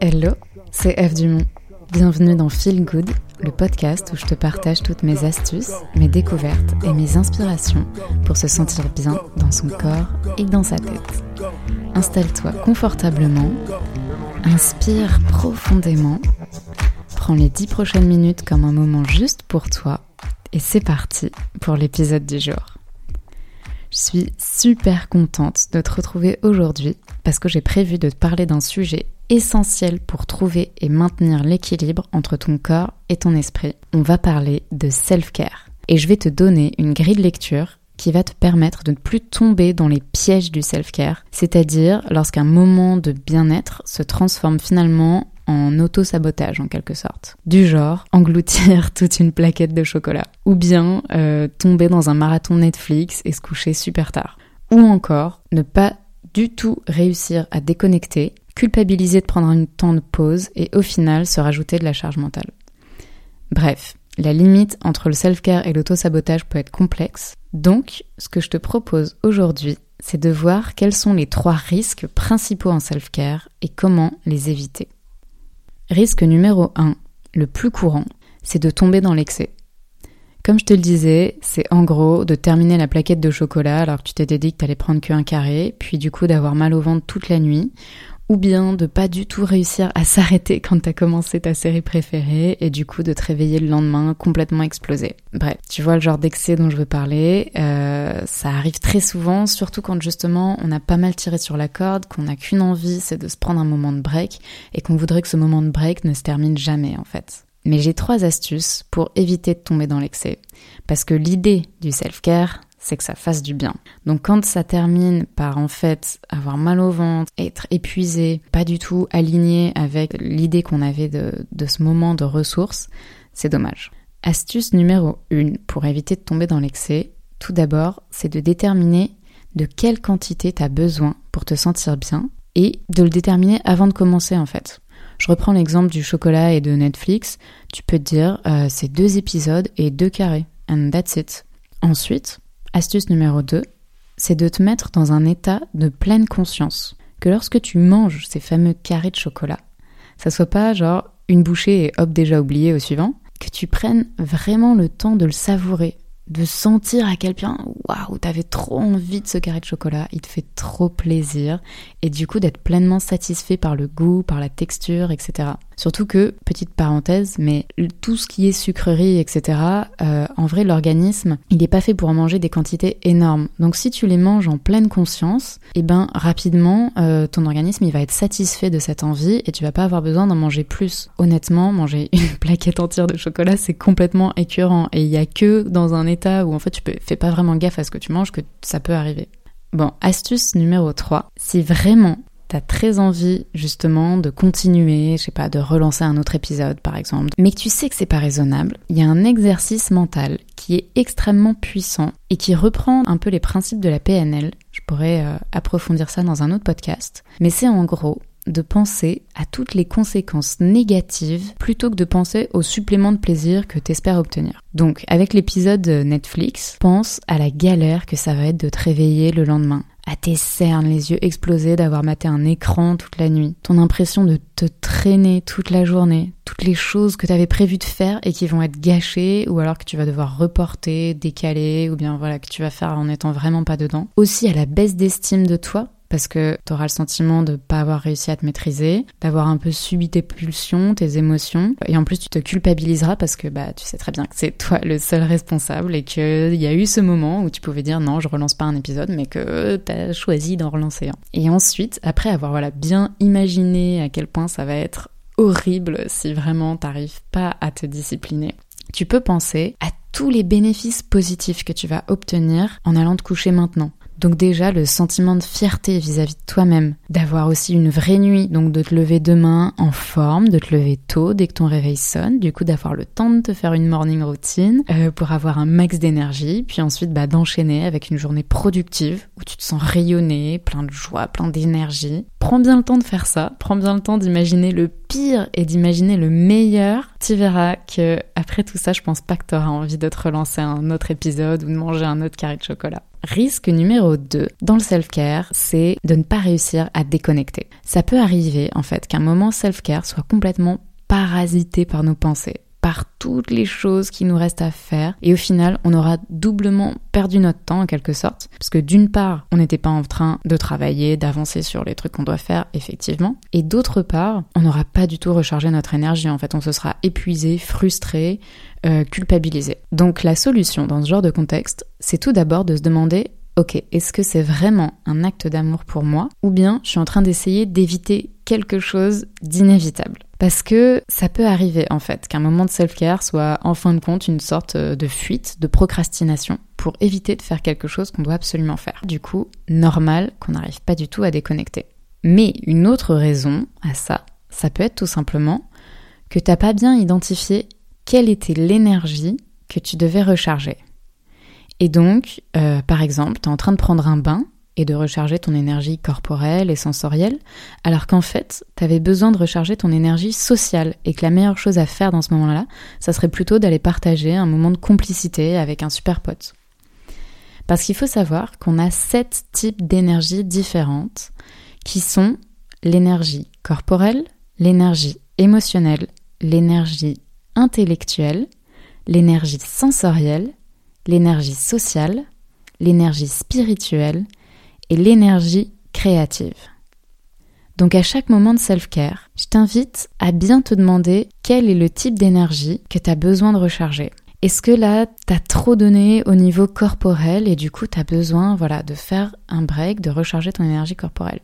Hello, c'est Eve Dumont. Bienvenue dans Feel Good, le podcast où je te partage toutes mes astuces, mes découvertes et mes inspirations pour se sentir bien dans son corps et dans sa tête. Installe-toi confortablement, inspire profondément, prends les dix prochaines minutes comme un moment juste pour toi et c'est parti pour l'épisode du jour. Je suis super contente de te retrouver aujourd'hui parce que j'ai prévu de te parler d'un sujet essentiel pour trouver et maintenir l'équilibre entre ton corps et ton esprit. On va parler de self-care. Et je vais te donner une grille de lecture qui va te permettre de ne plus tomber dans les pièges du self-care, c'est-à-dire lorsqu'un moment de bien-être se transforme finalement en auto-sabotage en quelque sorte. Du genre engloutir toute une plaquette de chocolat, ou bien euh, tomber dans un marathon Netflix et se coucher super tard. Ou encore ne pas du tout réussir à déconnecter culpabiliser de prendre un temps de pause et au final se rajouter de la charge mentale. Bref, la limite entre le self-care et l'auto-sabotage peut être complexe, donc ce que je te propose aujourd'hui, c'est de voir quels sont les trois risques principaux en self-care et comment les éviter. Risque numéro 1, le plus courant, c'est de tomber dans l'excès. Comme je te le disais, c'est en gros de terminer la plaquette de chocolat alors que tu t'étais dit que t'allais prendre qu'un carré, puis du coup d'avoir mal au ventre toute la nuit, ou bien de pas du tout réussir à s'arrêter quand t'as commencé ta série préférée et du coup de te réveiller le lendemain complètement explosé. Bref, tu vois le genre d'excès dont je veux parler, euh, ça arrive très souvent, surtout quand justement on a pas mal tiré sur la corde, qu'on n'a qu'une envie, c'est de se prendre un moment de break et qu'on voudrait que ce moment de break ne se termine jamais en fait. Mais j'ai trois astuces pour éviter de tomber dans l'excès. Parce que l'idée du self-care, c'est que ça fasse du bien. Donc quand ça termine par en fait avoir mal au ventre, être épuisé, pas du tout aligné avec l'idée qu'on avait de, ce moment de ressources, c'est dommage. Astuce numéro 1 pour éviter de tomber dans l'excès, tout d'abord, c'est de déterminer de quelle quantité tu as besoin pour te sentir bien et de le déterminer avant de commencer en fait. Je reprends l'exemple du chocolat et de Netflix. Tu peux te dire, euh, c'est deux épisodes et deux carrés. And that's it. Ensuite, Astuce numéro 2, c'est de te mettre dans un état de pleine conscience. Que lorsque tu manges ces fameux carrés de chocolat, ça soit pas genre une bouchée et hop déjà oublié au suivant, que tu prennes vraiment le temps de le savourer, de sentir à quel point, waouh, t'avais trop envie de ce carré de chocolat, il te fait trop plaisir, et du coup d'être pleinement satisfait par le goût, par la texture, etc. Surtout que, petite parenthèse, mais tout ce qui est sucrerie, etc., euh, en vrai, l'organisme, il n'est pas fait pour en manger des quantités énormes. Donc si tu les manges en pleine conscience, et eh ben rapidement, euh, ton organisme, il va être satisfait de cette envie et tu vas pas avoir besoin d'en manger plus. Honnêtement, manger une plaquette entière de chocolat, c'est complètement écœurant. Et il y a que dans un état où en fait tu fais pas vraiment gaffe à ce que tu manges que ça peut arriver. Bon, astuce numéro 3, si vraiment t'as très envie justement de continuer, je sais pas, de relancer un autre épisode par exemple, mais que tu sais que c'est pas raisonnable, il y a un exercice mental qui est extrêmement puissant et qui reprend un peu les principes de la PNL. Je pourrais euh, approfondir ça dans un autre podcast, mais c'est en gros de penser à toutes les conséquences négatives plutôt que de penser au supplément de plaisir que tu espères obtenir. Donc, avec l'épisode Netflix, pense à la galère que ça va être de te réveiller le lendemain, à tes cernes, les yeux explosés d'avoir maté un écran toute la nuit, ton impression de te traîner toute la journée, toutes les choses que tu avais prévu de faire et qui vont être gâchées ou alors que tu vas devoir reporter, décaler ou bien voilà que tu vas faire en étant vraiment pas dedans. Aussi à la baisse d'estime de toi parce que tu auras le sentiment de ne pas avoir réussi à te maîtriser, d'avoir un peu subi tes pulsions, tes émotions, et en plus tu te culpabiliseras parce que bah tu sais très bien que c'est toi le seul responsable et qu'il y a eu ce moment où tu pouvais dire non je relance pas un épisode mais que tu as choisi d'en relancer un. Et ensuite, après avoir voilà bien imaginé à quel point ça va être horrible si vraiment t'arrives pas à te discipliner, tu peux penser à tous les bénéfices positifs que tu vas obtenir en allant te coucher maintenant. Donc déjà le sentiment de fierté vis-à-vis de toi-même, d'avoir aussi une vraie nuit, donc de te lever demain en forme, de te lever tôt dès que ton réveil sonne, du coup d'avoir le temps de te faire une morning routine euh, pour avoir un max d'énergie, puis ensuite bah, d'enchaîner avec une journée productive où tu te sens rayonné, plein de joie, plein d'énergie. Prends bien le temps de faire ça, prends bien le temps d'imaginer le pire et d'imaginer le meilleur. Tu verras que après tout ça, je pense pas que tu auras envie de te relancer un autre épisode ou de manger un autre carré de chocolat. Risque numéro 2 dans le self-care, c'est de ne pas réussir à déconnecter. Ça peut arriver en fait qu'un moment self-care soit complètement parasité par nos pensées par toutes les choses qui nous restent à faire. Et au final on aura doublement perdu notre temps en quelque sorte. Parce que d'une part on n'était pas en train de travailler, d'avancer sur les trucs qu'on doit faire effectivement. Et d'autre part on n'aura pas du tout rechargé notre énergie. En fait on se sera épuisé, frustré, euh, culpabilisé. Donc la solution dans ce genre de contexte c'est tout d'abord de se demander ok, est-ce que c'est vraiment un acte d'amour pour moi ou bien je suis en train d'essayer d'éviter quelque chose d'inévitable? Parce que ça peut arriver en fait qu'un moment de self-care soit en fin de compte une sorte euh, de fuite, de procrastination pour éviter de faire quelque chose qu'on doit absolument faire. Du coup, normal qu'on n'arrive pas du tout à déconnecter. Mais une autre raison à ça, ça peut être tout simplement que t'as pas bien identifié quelle était l'énergie que tu devais recharger. Et donc, euh, par exemple, tu es en train de prendre un bain et de recharger ton énergie corporelle et sensorielle, alors qu'en fait, tu avais besoin de recharger ton énergie sociale et que la meilleure chose à faire dans ce moment-là, ça serait plutôt d'aller partager un moment de complicité avec un super pote. Parce qu'il faut savoir qu'on a sept types d'énergie différentes qui sont l'énergie corporelle, l'énergie émotionnelle, l'énergie intellectuelle, l'énergie sensorielle, l'énergie sociale, l'énergie spirituelle et l'énergie créative. Donc à chaque moment de self-care, je t'invite à bien te demander quel est le type d'énergie que tu as besoin de recharger. Est-ce que là, tu as trop donné au niveau corporel et du coup, tu as besoin voilà, de faire un break, de recharger ton énergie corporelle?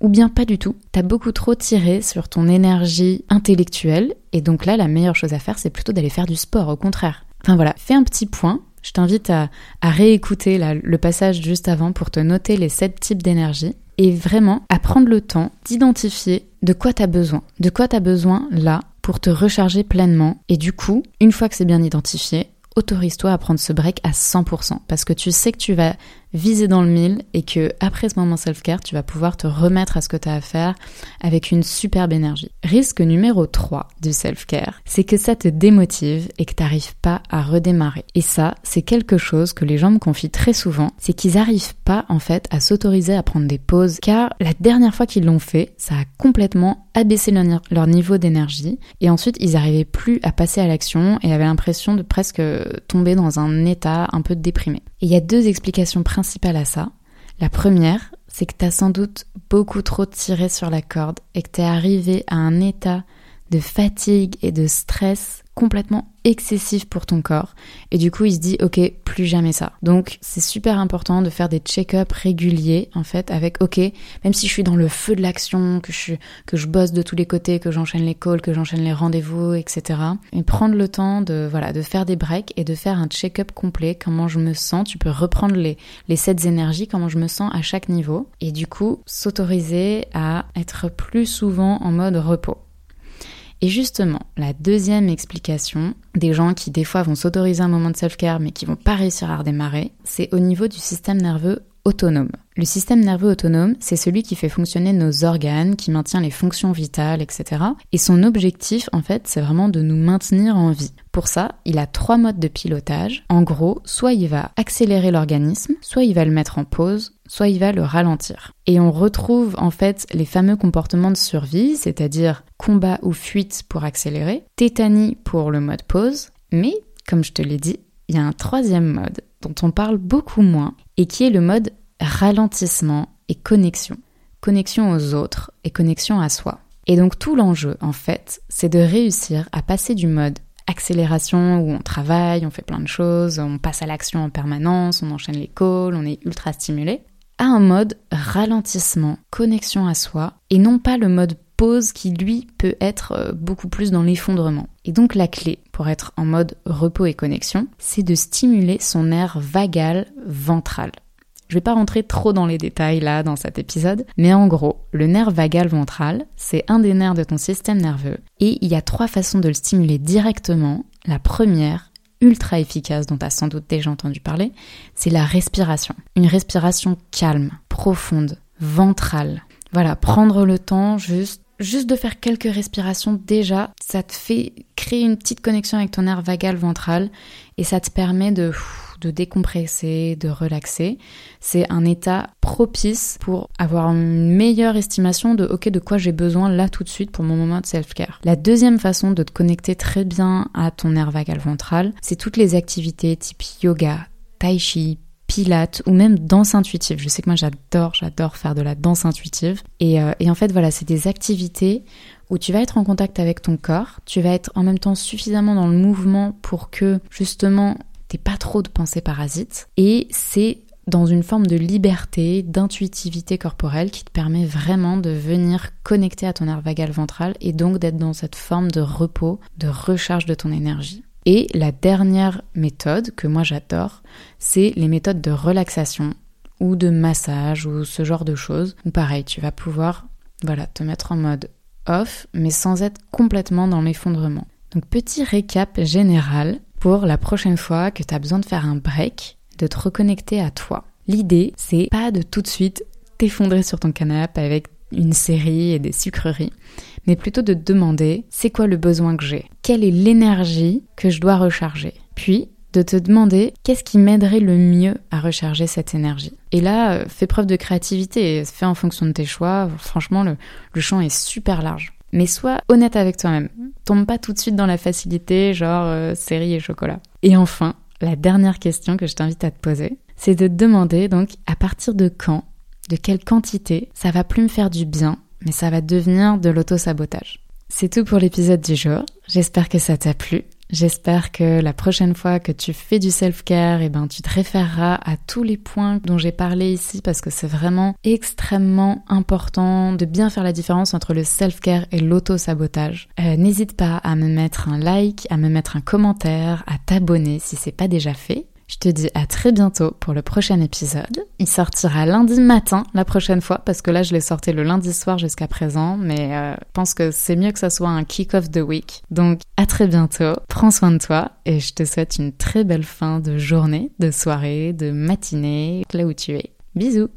Ou bien pas du tout, tu as beaucoup trop tiré sur ton énergie intellectuelle et donc là, la meilleure chose à faire, c'est plutôt d'aller faire du sport, au contraire. Enfin voilà, fais un petit point je t'invite à, réécouter le passage juste avant pour te noter les sept types d'énergie et vraiment à prendre le temps d'identifier de quoi tu as besoin. De quoi tu as besoin là pour te recharger pleinement. Et du coup, une fois que c'est bien identifié, autorise-toi à prendre ce break à 100% parce que tu sais que tu vas viser dans le mille et que après ce moment self-care, tu vas pouvoir te remettre à ce que tu as à faire avec une superbe énergie. Risque numéro 3 du self-care, c'est que ça te démotive et que tu n'arrives pas à redémarrer. Et ça, c'est quelque chose que les gens me confient très souvent, c'est qu'ils n'arrivent pas en fait à s'autoriser à prendre des pauses car la dernière fois qu'ils l'ont fait, ça a complètement abaissé leur niveau d'énergie et ensuite ils n'arrivaient plus à passer à l'action et avaient l'impression de presque tomber dans un état un peu déprimé. Et il y a deux explications principales à ça. La première, c'est que tu as sans doute beaucoup trop tiré sur la corde et que tu es arrivé à un état de fatigue et de stress complètement excessif pour ton corps. Et du coup, il se dit, ok, plus jamais ça. Donc, c'est super important de faire des check-ups réguliers, en fait, avec, ok, même si je suis dans le feu de l'action, que je, que je bosse de tous les côtés, que j'enchaîne les calls, que j'enchaîne les rendez-vous, etc. Et prendre le temps de, voilà, de faire des breaks et de faire un check-up complet, comment je me sens. Tu peux reprendre les, les sept énergies, comment je me sens à chaque niveau. Et du coup, s'autoriser à être plus souvent en mode repos. Et justement, la deuxième explication des gens qui des fois vont s'autoriser un moment de self-care mais qui vont pas réussir à redémarrer, c'est au niveau du système nerveux autonome. Le système nerveux autonome, c'est celui qui fait fonctionner nos organes, qui maintient les fonctions vitales, etc. Et son objectif, en fait, c'est vraiment de nous maintenir en vie. Pour ça, il a trois modes de pilotage. En gros, soit il va accélérer l'organisme, soit il va le mettre en pause, soit il va le ralentir. Et on retrouve en fait les fameux comportements de survie, c'est-à-dire combat ou fuite pour accélérer, tétanie pour le mode pause, mais comme je te l'ai dit, il y a un troisième mode dont on parle beaucoup moins et qui est le mode ralentissement et connexion. Connexion aux autres et connexion à soi. Et donc tout l'enjeu, en fait, c'est de réussir à passer du mode accélération où on travaille, on fait plein de choses, on passe à l'action en permanence, on enchaîne les calls, on est ultra stimulé, à un mode ralentissement, connexion à soi, et non pas le mode pause qui lui peut être euh, beaucoup plus dans l'effondrement. Et donc la clé pour être en mode repos et connexion, c'est de stimuler son nerf vagal ventral. Je vais pas rentrer trop dans les détails là dans cet épisode, mais en gros, le nerf vagal ventral, c'est un des nerfs de ton système nerveux et il y a trois façons de le stimuler directement. La première, ultra efficace dont tu as sans doute déjà entendu parler, c'est la respiration. Une respiration calme, profonde, ventrale. Voilà, prendre le temps juste juste de faire quelques respirations déjà, ça te fait créer une petite connexion avec ton nerf vagal ventral et ça te permet de de décompresser, de relaxer. C'est un état propice pour avoir une meilleure estimation de ok de quoi j'ai besoin là tout de suite pour mon moment de self-care. La deuxième façon de te connecter très bien à ton nerf vagal ventral, c'est toutes les activités type yoga, tai chi, pilates ou même danse intuitive. Je sais que moi j'adore, j'adore faire de la danse intuitive. Et, euh, et en fait voilà, c'est des activités où tu vas être en contact avec ton corps, tu vas être en même temps suffisamment dans le mouvement pour que justement pas trop de pensées parasites. Et c'est dans une forme de liberté, d'intuitivité corporelle qui te permet vraiment de venir connecter à ton nerf vagal ventral et donc d'être dans cette forme de repos, de recharge de ton énergie. Et la dernière méthode que moi j'adore, c'est les méthodes de relaxation ou de massage ou ce genre de choses. Ou pareil, tu vas pouvoir voilà, te mettre en mode off mais sans être complètement dans l'effondrement. Donc petit récap général pour la prochaine fois que tu as besoin de faire un break, de te reconnecter à toi. L'idée, c'est pas de tout de suite t'effondrer sur ton canapé avec une série et des sucreries, mais plutôt de te demander c'est quoi le besoin que j'ai? Quelle est l'énergie que je dois recharger? Puis de te demander qu'est-ce qui m'aiderait le mieux à recharger cette énergie? Et là, euh, fais preuve de créativité fais en fonction de tes choix. Franchement, le champ est super large. Mais sois honnête avec toi-même. Tombe pas tout de suite dans la facilité, genre euh, série et chocolat. Et enfin, la dernière question que je t'invite à te poser, c'est de te demander donc à partir de quand, de quelle quantité, ça va plus me faire du bien mais ça va devenir de l'auto-sabotage. C'est tout pour l'épisode du jour. J'espère que ça t'a plu. J'espère que la prochaine fois que tu fais du self-care, eh ben, tu te référeras à tous les points dont j'ai parlé ici parce que c'est vraiment extrêmement important de bien faire la différence entre le self-care et l'auto-sabotage. Euh, n'hésite pas à me mettre un like, à me mettre un commentaire, à t'abonner si c'est pas déjà fait. Je te dis à très bientôt pour le prochain épisode. Il sortira lundi matin la prochaine fois parce que là je l'ai sorti le lundi soir jusqu'à présent, mais euh, je pense que c'est mieux que ça soit un kick-off de week. Donc à très bientôt, prends soin de toi et je te souhaite une très belle fin de journée, de soirée, de matinée, là où tu es. Bisous